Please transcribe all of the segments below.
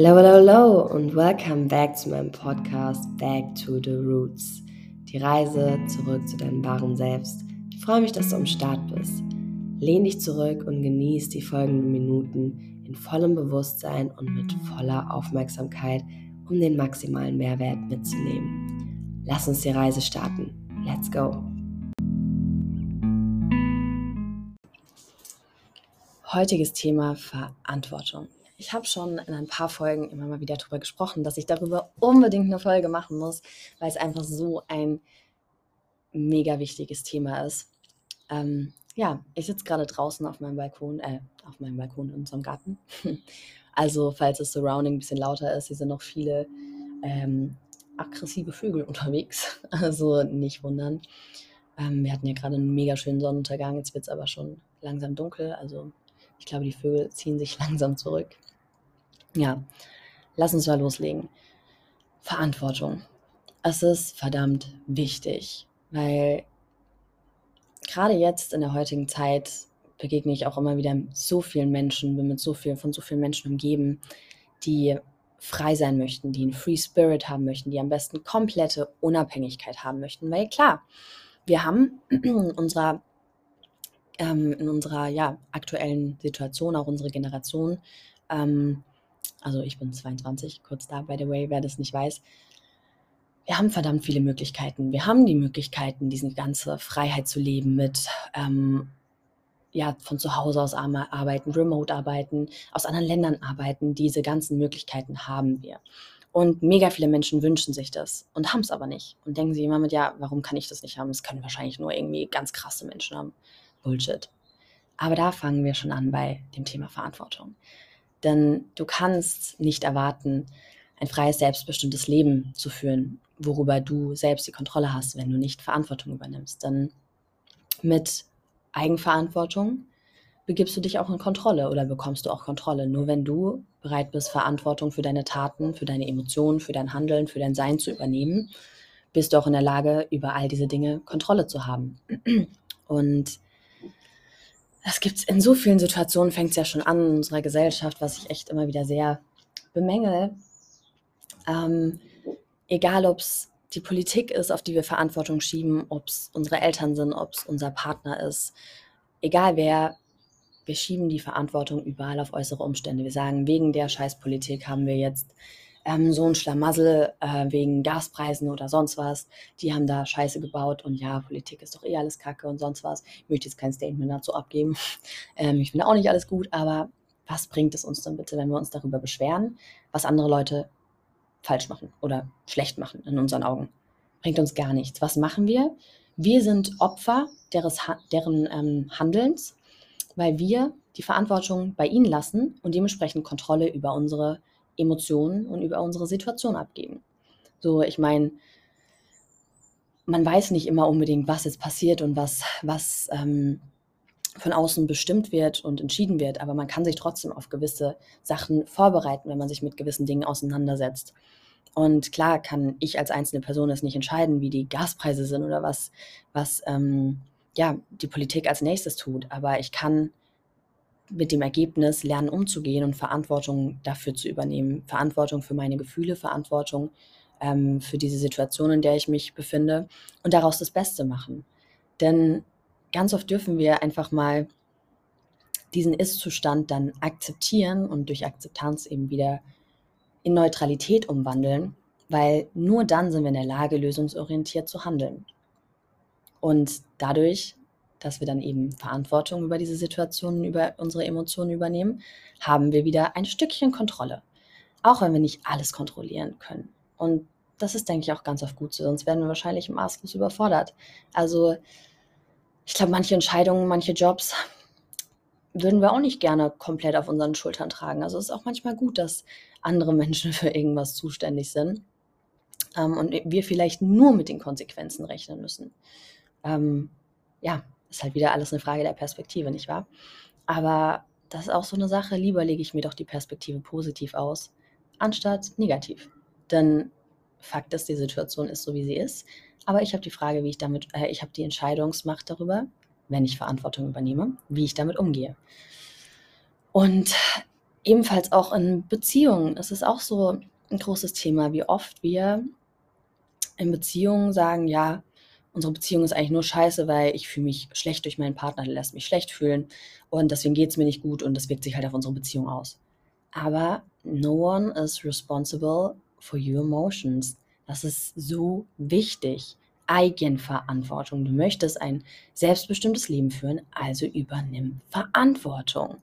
Hello, hello, hello und welcome back zu meinem Podcast Back to the Roots. Die Reise zurück zu deinem wahren Selbst. Ich freue mich, dass du am Start bist. Lehn dich zurück und genieß die folgenden Minuten in vollem Bewusstsein und mit voller Aufmerksamkeit, um den maximalen Mehrwert mitzunehmen. Lass uns die Reise starten. Let's go! Heutiges Thema Verantwortung. Ich habe schon in ein paar Folgen immer mal wieder darüber gesprochen, dass ich darüber unbedingt eine Folge machen muss, weil es einfach so ein mega wichtiges Thema ist. Ähm, ja, ich sitze gerade draußen auf meinem Balkon, äh, auf meinem Balkon in unserem Garten. Also, falls das Surrounding ein bisschen lauter ist, hier sind noch viele ähm, aggressive Vögel unterwegs. Also nicht wundern. Ähm, wir hatten ja gerade einen mega schönen Sonnenuntergang, jetzt wird es aber schon langsam dunkel. Also ich glaube, die Vögel ziehen sich langsam zurück. Ja, lass uns mal loslegen. Verantwortung. Es ist verdammt wichtig, weil gerade jetzt in der heutigen Zeit begegne ich auch immer wieder so vielen Menschen, bin mit so viel, von so vielen Menschen umgeben, die frei sein möchten, die einen Free Spirit haben möchten, die am besten komplette Unabhängigkeit haben möchten. Weil klar, wir haben in unserer, ähm, in unserer ja, aktuellen Situation, auch unsere Generation, ähm, also ich bin 22, kurz da, by the way, wer das nicht weiß, wir haben verdammt viele Möglichkeiten. Wir haben die Möglichkeiten, diese ganze Freiheit zu leben mit ähm, ja, von zu Hause aus arbeiten, remote arbeiten, aus anderen Ländern arbeiten. Diese ganzen Möglichkeiten haben wir. Und mega viele Menschen wünschen sich das und haben es aber nicht. Und denken sich immer mit, ja, warum kann ich das nicht haben? Das können wahrscheinlich nur irgendwie ganz krasse Menschen haben. Bullshit. Aber da fangen wir schon an bei dem Thema Verantwortung. Denn du kannst nicht erwarten, ein freies, selbstbestimmtes Leben zu führen, worüber du selbst die Kontrolle hast, wenn du nicht Verantwortung übernimmst. Denn mit Eigenverantwortung begibst du dich auch in Kontrolle oder bekommst du auch Kontrolle. Nur wenn du bereit bist, Verantwortung für deine Taten, für deine Emotionen, für dein Handeln, für dein Sein zu übernehmen, bist du auch in der Lage, über all diese Dinge Kontrolle zu haben. Und das gibt es in so vielen Situationen, fängt es ja schon an in unserer Gesellschaft, was ich echt immer wieder sehr bemängel. Ähm, egal, ob es die Politik ist, auf die wir Verantwortung schieben, ob es unsere Eltern sind, ob es unser Partner ist, egal wer, wir schieben die Verantwortung überall auf äußere Umstände. Wir sagen, wegen der Scheißpolitik haben wir jetzt ähm, so ein Schlamassel äh, wegen Gaspreisen oder sonst was. Die haben da Scheiße gebaut und ja, Politik ist doch eh alles Kacke und sonst was. Ich möchte jetzt kein Statement dazu abgeben. Ähm, ich finde auch nicht alles gut, aber was bringt es uns dann bitte, wenn wir uns darüber beschweren, was andere Leute falsch machen oder schlecht machen in unseren Augen? Bringt uns gar nichts. Was machen wir? Wir sind Opfer deres, deren ähm, Handelns, weil wir die Verantwortung bei ihnen lassen und dementsprechend Kontrolle über unsere Emotionen und über unsere Situation abgeben. So, ich meine, man weiß nicht immer unbedingt, was jetzt passiert und was, was ähm, von außen bestimmt wird und entschieden wird, aber man kann sich trotzdem auf gewisse Sachen vorbereiten, wenn man sich mit gewissen Dingen auseinandersetzt. Und klar kann ich als einzelne Person es nicht entscheiden, wie die Gaspreise sind oder was, was ähm, ja, die Politik als nächstes tut, aber ich kann mit dem Ergebnis lernen umzugehen und Verantwortung dafür zu übernehmen. Verantwortung für meine Gefühle, Verantwortung ähm, für diese Situation, in der ich mich befinde und daraus das Beste machen. Denn ganz oft dürfen wir einfach mal diesen Ist-Zustand dann akzeptieren und durch Akzeptanz eben wieder in Neutralität umwandeln, weil nur dann sind wir in der Lage, lösungsorientiert zu handeln. Und dadurch dass wir dann eben Verantwortung über diese Situationen, über unsere Emotionen übernehmen, haben wir wieder ein Stückchen Kontrolle. Auch wenn wir nicht alles kontrollieren können. Und das ist, denke ich, auch ganz oft gut so, sonst werden wir wahrscheinlich maßlos überfordert. Also, ich glaube, manche Entscheidungen, manche Jobs würden wir auch nicht gerne komplett auf unseren Schultern tragen. Also es ist auch manchmal gut, dass andere Menschen für irgendwas zuständig sind ähm, und wir vielleicht nur mit den Konsequenzen rechnen müssen. Ähm, ja, ist halt wieder alles eine Frage der Perspektive, nicht wahr? Aber das ist auch so eine Sache, lieber lege ich mir doch die Perspektive positiv aus, anstatt negativ. Denn Fakt ist, die Situation ist so, wie sie ist. Aber ich habe die Frage, wie ich damit, äh, ich habe die Entscheidungsmacht darüber, wenn ich Verantwortung übernehme, wie ich damit umgehe. Und ebenfalls auch in Beziehungen ist es auch so ein großes Thema, wie oft wir in Beziehungen sagen, ja, unsere Beziehung ist eigentlich nur scheiße, weil ich fühle mich schlecht durch meinen Partner, der lässt mich schlecht fühlen und deswegen geht es mir nicht gut und das wirkt sich halt auf unsere Beziehung aus. Aber no one is responsible for your emotions. Das ist so wichtig. Eigenverantwortung. Du möchtest ein selbstbestimmtes Leben führen, also übernimm Verantwortung.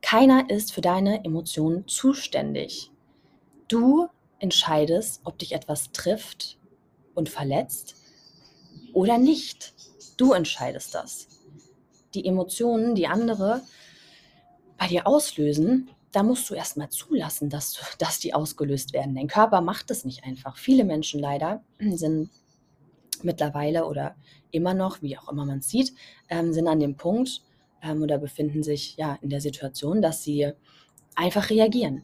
Keiner ist für deine Emotionen zuständig. Du entscheidest, ob dich etwas trifft und verletzt oder nicht. Du entscheidest das. Die Emotionen, die andere bei dir auslösen, da musst du erstmal zulassen, dass, dass die ausgelöst werden. Dein Körper macht es nicht einfach. Viele Menschen leider sind mittlerweile oder immer noch, wie auch immer man es sieht, ähm, sind an dem Punkt ähm, oder befinden sich ja in der Situation, dass sie einfach reagieren.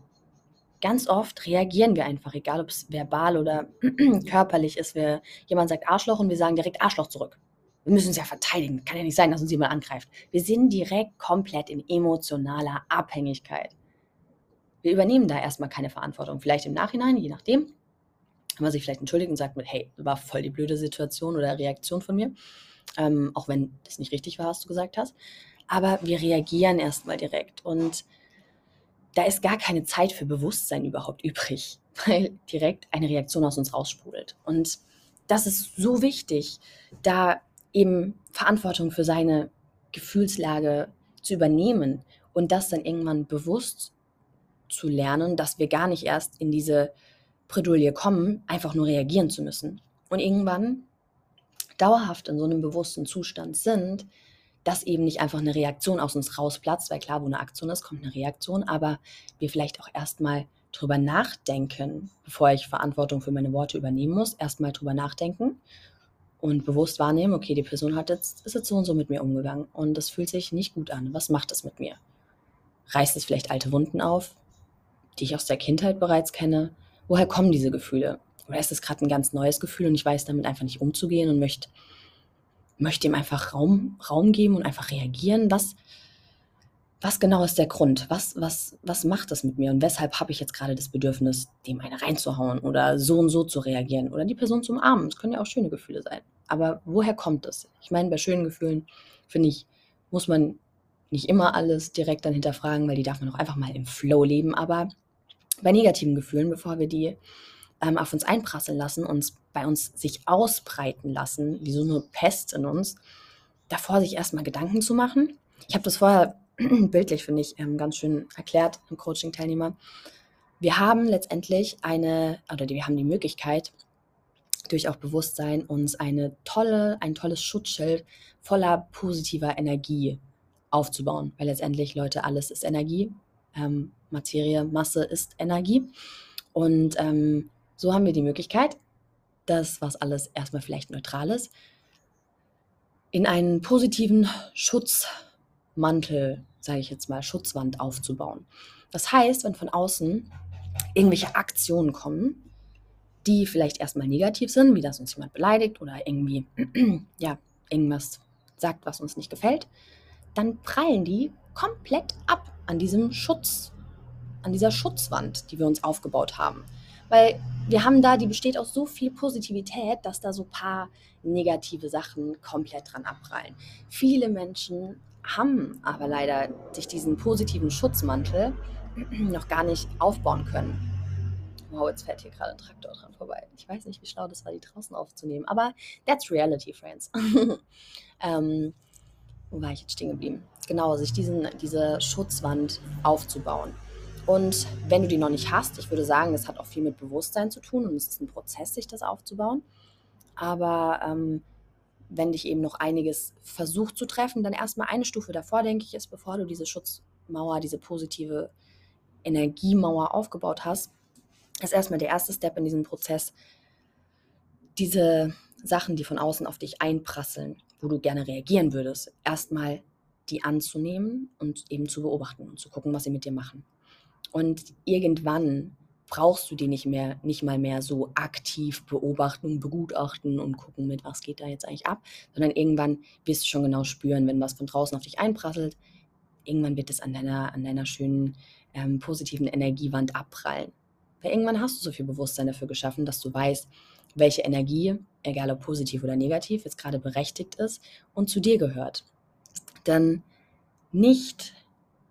Ganz oft reagieren wir einfach, egal ob es verbal oder körperlich ist. Wir, jemand sagt Arschloch und wir sagen direkt Arschloch zurück. Wir müssen uns ja verteidigen. Kann ja nicht sein, dass uns jemand angreift. Wir sind direkt komplett in emotionaler Abhängigkeit. Wir übernehmen da erstmal keine Verantwortung. Vielleicht im Nachhinein, je nachdem. Kann man sich vielleicht entschuldigt und sagt mit, hey, war voll die blöde Situation oder Reaktion von mir. Ähm, auch wenn das nicht richtig war, was du gesagt hast. Aber wir reagieren erstmal direkt. Und da ist gar keine Zeit für Bewusstsein überhaupt übrig, weil direkt eine Reaktion aus uns raussprudelt. Und das ist so wichtig, da eben Verantwortung für seine Gefühlslage zu übernehmen und das dann irgendwann bewusst zu lernen, dass wir gar nicht erst in diese Bredouille kommen, einfach nur reagieren zu müssen. Und irgendwann dauerhaft in so einem bewussten Zustand sind, dass eben nicht einfach eine Reaktion aus uns rausplatzt, weil klar, wo eine Aktion ist, kommt eine Reaktion, aber wir vielleicht auch erstmal drüber nachdenken, bevor ich Verantwortung für meine Worte übernehmen muss, erstmal drüber nachdenken und bewusst wahrnehmen, okay, die Person hat jetzt, ist jetzt so und so mit mir umgegangen und das fühlt sich nicht gut an. Was macht es mit mir? Reißt es vielleicht alte Wunden auf, die ich aus der Kindheit bereits kenne? Woher kommen diese Gefühle? Oder ist es gerade ein ganz neues Gefühl und ich weiß damit einfach nicht umzugehen und möchte möchte ihm einfach Raum, Raum geben und einfach reagieren. Was, was genau ist der Grund? Was, was, was macht das mit mir? Und weshalb habe ich jetzt gerade das Bedürfnis, dem eine reinzuhauen oder so und so zu reagieren oder die Person zu umarmen? Das können ja auch schöne Gefühle sein. Aber woher kommt das? Ich meine, bei schönen Gefühlen, finde ich, muss man nicht immer alles direkt dann hinterfragen, weil die darf man auch einfach mal im Flow leben. Aber bei negativen Gefühlen, bevor wir die ähm, auf uns einprasseln lassen, uns bei uns sich ausbreiten lassen, wie so eine Pest in uns, davor sich erstmal Gedanken zu machen. Ich habe das vorher bildlich, finde ich, ähm, ganz schön erklärt im Coaching-Teilnehmer. Wir haben letztendlich eine, oder wir haben die Möglichkeit, durch auch Bewusstsein uns eine tolle, ein tolles Schutzschild voller positiver Energie aufzubauen. Weil letztendlich, Leute, alles ist Energie. Ähm, Materie, Masse ist Energie. Und ähm, so haben wir die Möglichkeit, das, was alles erstmal vielleicht neutral ist, in einen positiven Schutzmantel, sage ich jetzt mal, Schutzwand aufzubauen. Das heißt, wenn von außen irgendwelche Aktionen kommen, die vielleicht erstmal negativ sind, wie dass uns jemand beleidigt oder irgendwie ja, irgendwas sagt, was uns nicht gefällt, dann prallen die komplett ab an diesem Schutz, an dieser Schutzwand, die wir uns aufgebaut haben. Weil wir haben da, die besteht aus so viel Positivität, dass da so ein paar negative Sachen komplett dran abprallen. Viele Menschen haben aber leider sich diesen positiven Schutzmantel noch gar nicht aufbauen können. Wow, jetzt fährt hier gerade ein Traktor dran vorbei. Ich weiß nicht, wie schlau das war, die draußen aufzunehmen. Aber that's reality, friends. ähm, wo war ich jetzt stehen geblieben? Genau, sich diesen, diese Schutzwand aufzubauen. Und wenn du die noch nicht hast, ich würde sagen, das hat auch viel mit Bewusstsein zu tun und es ist ein Prozess, sich das aufzubauen. Aber ähm, wenn dich eben noch einiges versucht zu treffen, dann erstmal eine Stufe davor, denke ich, ist, bevor du diese Schutzmauer, diese positive Energiemauer aufgebaut hast, ist erstmal der erste Step in diesem Prozess, diese Sachen, die von außen auf dich einprasseln, wo du gerne reagieren würdest, erstmal die anzunehmen und eben zu beobachten und zu gucken, was sie mit dir machen. Und irgendwann brauchst du die nicht mehr, nicht mal mehr so aktiv beobachten und begutachten und gucken, mit was geht da jetzt eigentlich ab, sondern irgendwann wirst du schon genau spüren, wenn was von draußen auf dich einprasselt, irgendwann wird es an deiner, an deiner schönen ähm, positiven Energiewand abprallen. Weil irgendwann hast du so viel Bewusstsein dafür geschaffen, dass du weißt, welche Energie, egal ob positiv oder negativ, jetzt gerade berechtigt ist und zu dir gehört. Denn nicht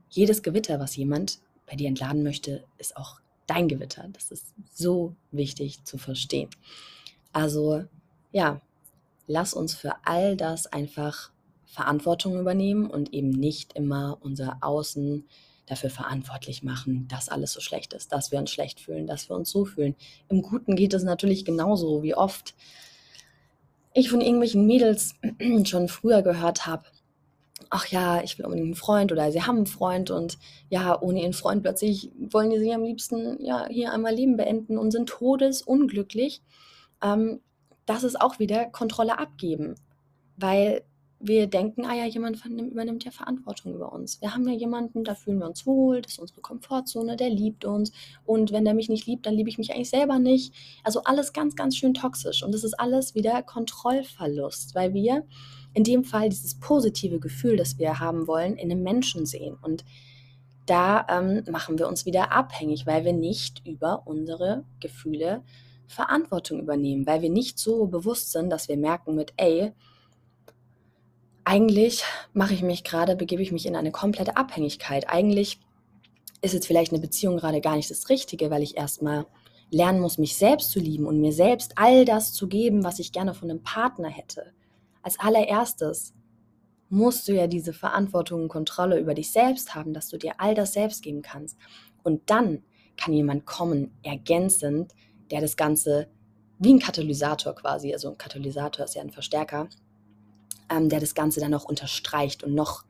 jedes Gewitter, was jemand bei dir entladen möchte, ist auch dein Gewitter. Das ist so wichtig zu verstehen. Also ja, lass uns für all das einfach Verantwortung übernehmen und eben nicht immer unser Außen dafür verantwortlich machen, dass alles so schlecht ist, dass wir uns schlecht fühlen, dass wir uns so fühlen. Im Guten geht es natürlich genauso, wie oft ich von irgendwelchen Mädels schon früher gehört habe, ach ja, ich will unbedingt einen Freund oder sie haben einen Freund und ja, ohne ihren Freund plötzlich wollen die sich am liebsten ja hier einmal Leben beenden und sind todesunglücklich. Ähm, das ist auch wieder Kontrolle abgeben, weil wir denken, ah ja, jemand übernimmt ja Verantwortung über uns. Wir haben ja jemanden, da fühlen wir uns wohl, das ist unsere Komfortzone, der liebt uns. Und wenn der mich nicht liebt, dann liebe ich mich eigentlich selber nicht. Also alles ganz, ganz schön toxisch. Und das ist alles wieder Kontrollverlust, weil wir in dem Fall dieses positive Gefühl, das wir haben wollen, in einem Menschen sehen. Und da ähm, machen wir uns wieder abhängig, weil wir nicht über unsere Gefühle Verantwortung übernehmen, weil wir nicht so bewusst sind, dass wir merken mit, ey, eigentlich mache ich mich gerade, begebe ich mich in eine komplette Abhängigkeit. Eigentlich ist jetzt vielleicht eine Beziehung gerade gar nicht das Richtige, weil ich erstmal lernen muss, mich selbst zu lieben und mir selbst all das zu geben, was ich gerne von einem Partner hätte. Als allererstes musst du ja diese Verantwortung und Kontrolle über dich selbst haben, dass du dir all das selbst geben kannst. Und dann kann jemand kommen, ergänzend, der das Ganze wie ein Katalysator quasi, also ein Katalysator ist ja ein Verstärker, ähm, der das Ganze dann noch unterstreicht und noch,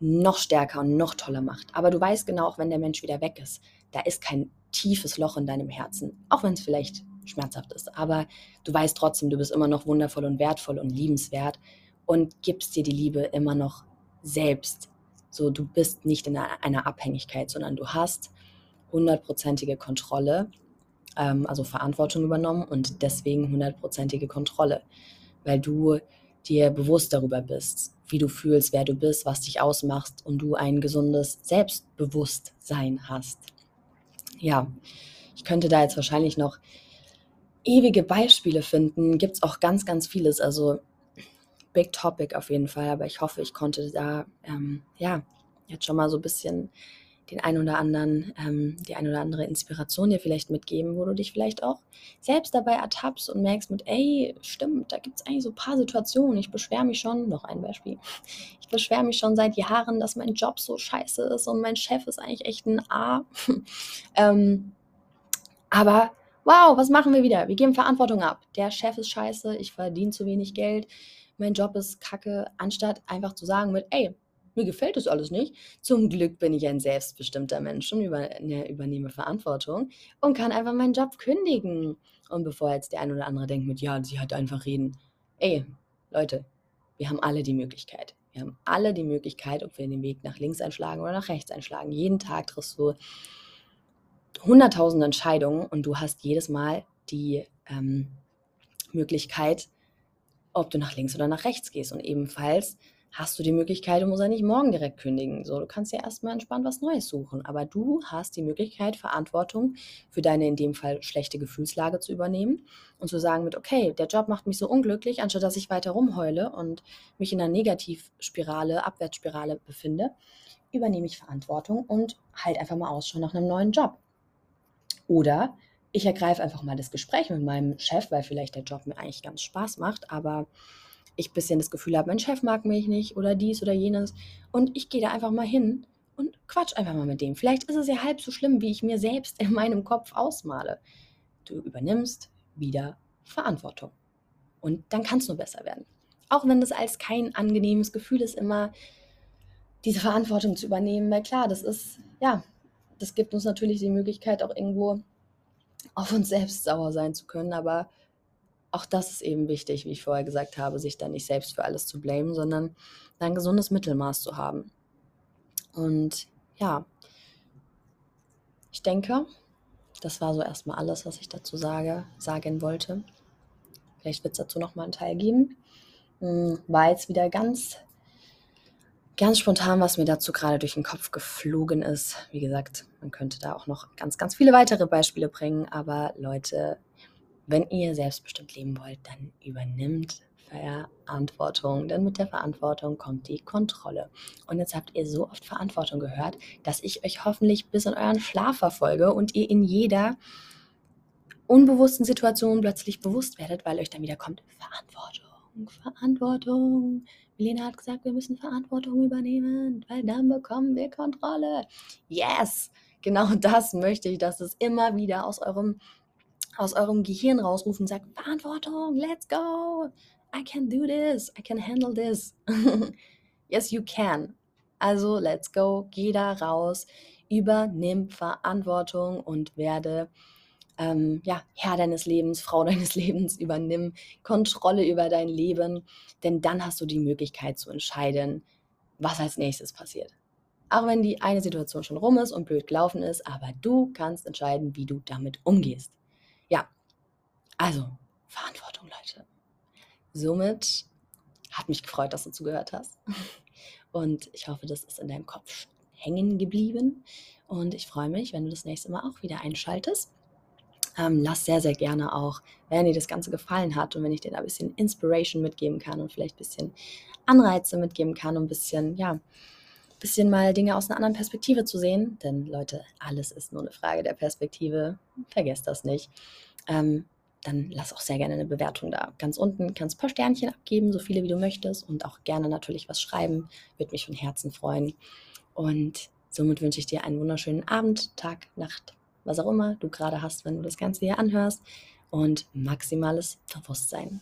noch stärker und noch toller macht. Aber du weißt genau, auch wenn der Mensch wieder weg ist, da ist kein tiefes Loch in deinem Herzen, auch wenn es vielleicht schmerzhaft ist. Aber du weißt trotzdem, du bist immer noch wundervoll und wertvoll und liebenswert und gibst dir die Liebe immer noch selbst. So, du bist nicht in einer Abhängigkeit, sondern du hast hundertprozentige Kontrolle, ähm, also Verantwortung übernommen und deswegen hundertprozentige Kontrolle, weil du dir bewusst darüber bist, wie du fühlst, wer du bist, was dich ausmacht und du ein gesundes Selbstbewusstsein hast. Ja, ich könnte da jetzt wahrscheinlich noch ewige Beispiele finden. Gibt es auch ganz, ganz vieles. Also Big Topic auf jeden Fall, aber ich hoffe, ich konnte da ähm, ja jetzt schon mal so ein bisschen den ein oder anderen, ähm, die ein oder andere Inspiration dir vielleicht mitgeben, wo du dich vielleicht auch selbst dabei ertappst und merkst mit, ey, stimmt, da gibt es eigentlich so ein paar Situationen. Ich beschwere mich schon, noch ein Beispiel, ich beschwere mich schon seit Jahren, dass mein Job so scheiße ist und mein Chef ist eigentlich echt ein A. ähm, aber wow, was machen wir wieder? Wir geben Verantwortung ab. Der Chef ist scheiße, ich verdiene zu wenig Geld, mein Job ist kacke, anstatt einfach zu sagen mit, ey, mir gefällt das alles nicht. Zum Glück bin ich ein selbstbestimmter Mensch und über, ne, übernehme Verantwortung und kann einfach meinen Job kündigen. Und bevor jetzt der ein oder andere denkt mit, ja, sie hat einfach reden. Ey, Leute, wir haben alle die Möglichkeit. Wir haben alle die Möglichkeit, ob wir den Weg nach links einschlagen oder nach rechts einschlagen. Jeden Tag triffst du hunderttausende Entscheidungen und du hast jedes Mal die ähm, Möglichkeit, ob du nach links oder nach rechts gehst. Und ebenfalls hast du die Möglichkeit, du musst ja nicht morgen direkt kündigen. So, du kannst ja erstmal entspannt was Neues suchen. Aber du hast die Möglichkeit, Verantwortung für deine in dem Fall schlechte Gefühlslage zu übernehmen und zu sagen mit, okay, der Job macht mich so unglücklich, anstatt dass ich weiter rumheule und mich in einer Negativspirale, Abwärtsspirale befinde, übernehme ich Verantwortung und halt einfach mal Ausschau nach einem neuen Job. Oder ich ergreife einfach mal das Gespräch mit meinem Chef, weil vielleicht der Job mir eigentlich ganz Spaß macht, aber ich ein bisschen das Gefühl habe, mein Chef mag mich nicht oder dies oder jenes. Und ich gehe da einfach mal hin und quatsch einfach mal mit dem. Vielleicht ist es ja halb so schlimm, wie ich mir selbst in meinem Kopf ausmale. Du übernimmst wieder Verantwortung. Und dann kann es nur besser werden. Auch wenn das als kein angenehmes Gefühl ist, immer diese Verantwortung zu übernehmen. Weil klar, das ist, ja, das gibt uns natürlich die Möglichkeit, auch irgendwo auf uns selbst sauer sein zu können. Aber auch das ist eben wichtig, wie ich vorher gesagt habe, sich da nicht selbst für alles zu blamen, sondern ein gesundes Mittelmaß zu haben. Und ja, ich denke, das war so erstmal alles, was ich dazu sage, sagen wollte. Vielleicht wird es dazu nochmal einen Teil geben. Hm, war jetzt wieder ganz ganz spontan, was mir dazu gerade durch den Kopf geflogen ist. Wie gesagt, man könnte da auch noch ganz, ganz viele weitere Beispiele bringen. Aber Leute, wenn ihr selbstbestimmt leben wollt, dann übernimmt Verantwortung, denn mit der Verantwortung kommt die Kontrolle. Und jetzt habt ihr so oft Verantwortung gehört, dass ich euch hoffentlich bis in euren Schlaf verfolge und ihr in jeder unbewussten Situation plötzlich bewusst werdet, weil euch dann wieder kommt Verantwortung, Verantwortung. Milena hat gesagt, wir müssen Verantwortung übernehmen, weil dann bekommen wir Kontrolle. Yes, genau das möchte ich, dass es immer wieder aus eurem aus eurem Gehirn rausrufen, sagt Verantwortung, let's go. I can do this, I can handle this. yes, you can. Also, let's go, geh da raus, übernimm Verantwortung und werde ähm, ja, Herr deines Lebens, Frau deines Lebens, übernimm Kontrolle über dein Leben, denn dann hast du die Möglichkeit zu entscheiden, was als nächstes passiert. Auch wenn die eine Situation schon rum ist und blöd gelaufen ist, aber du kannst entscheiden, wie du damit umgehst. Ja, also Verantwortung, Leute. Somit hat mich gefreut, dass du zugehört hast. Und ich hoffe, das ist in deinem Kopf hängen geblieben. Und ich freue mich, wenn du das nächste Mal auch wieder einschaltest. Ähm, lass sehr, sehr gerne auch, wenn dir das Ganze gefallen hat und wenn ich dir da ein bisschen Inspiration mitgeben kann und vielleicht ein bisschen Anreize mitgeben kann, um ein bisschen, ja, bisschen mal Dinge aus einer anderen Perspektive zu sehen. Denn Leute, alles ist nur eine Frage der Perspektive. Vergesst das nicht. Ähm, dann lass auch sehr gerne eine Bewertung da. Ganz unten kannst ein paar Sternchen abgeben, so viele wie du möchtest und auch gerne natürlich was schreiben. Würde mich von Herzen freuen. Und somit wünsche ich dir einen wunderschönen Abend, Tag, Nacht, was auch immer du gerade hast, wenn du das Ganze hier anhörst und maximales Bewusstsein.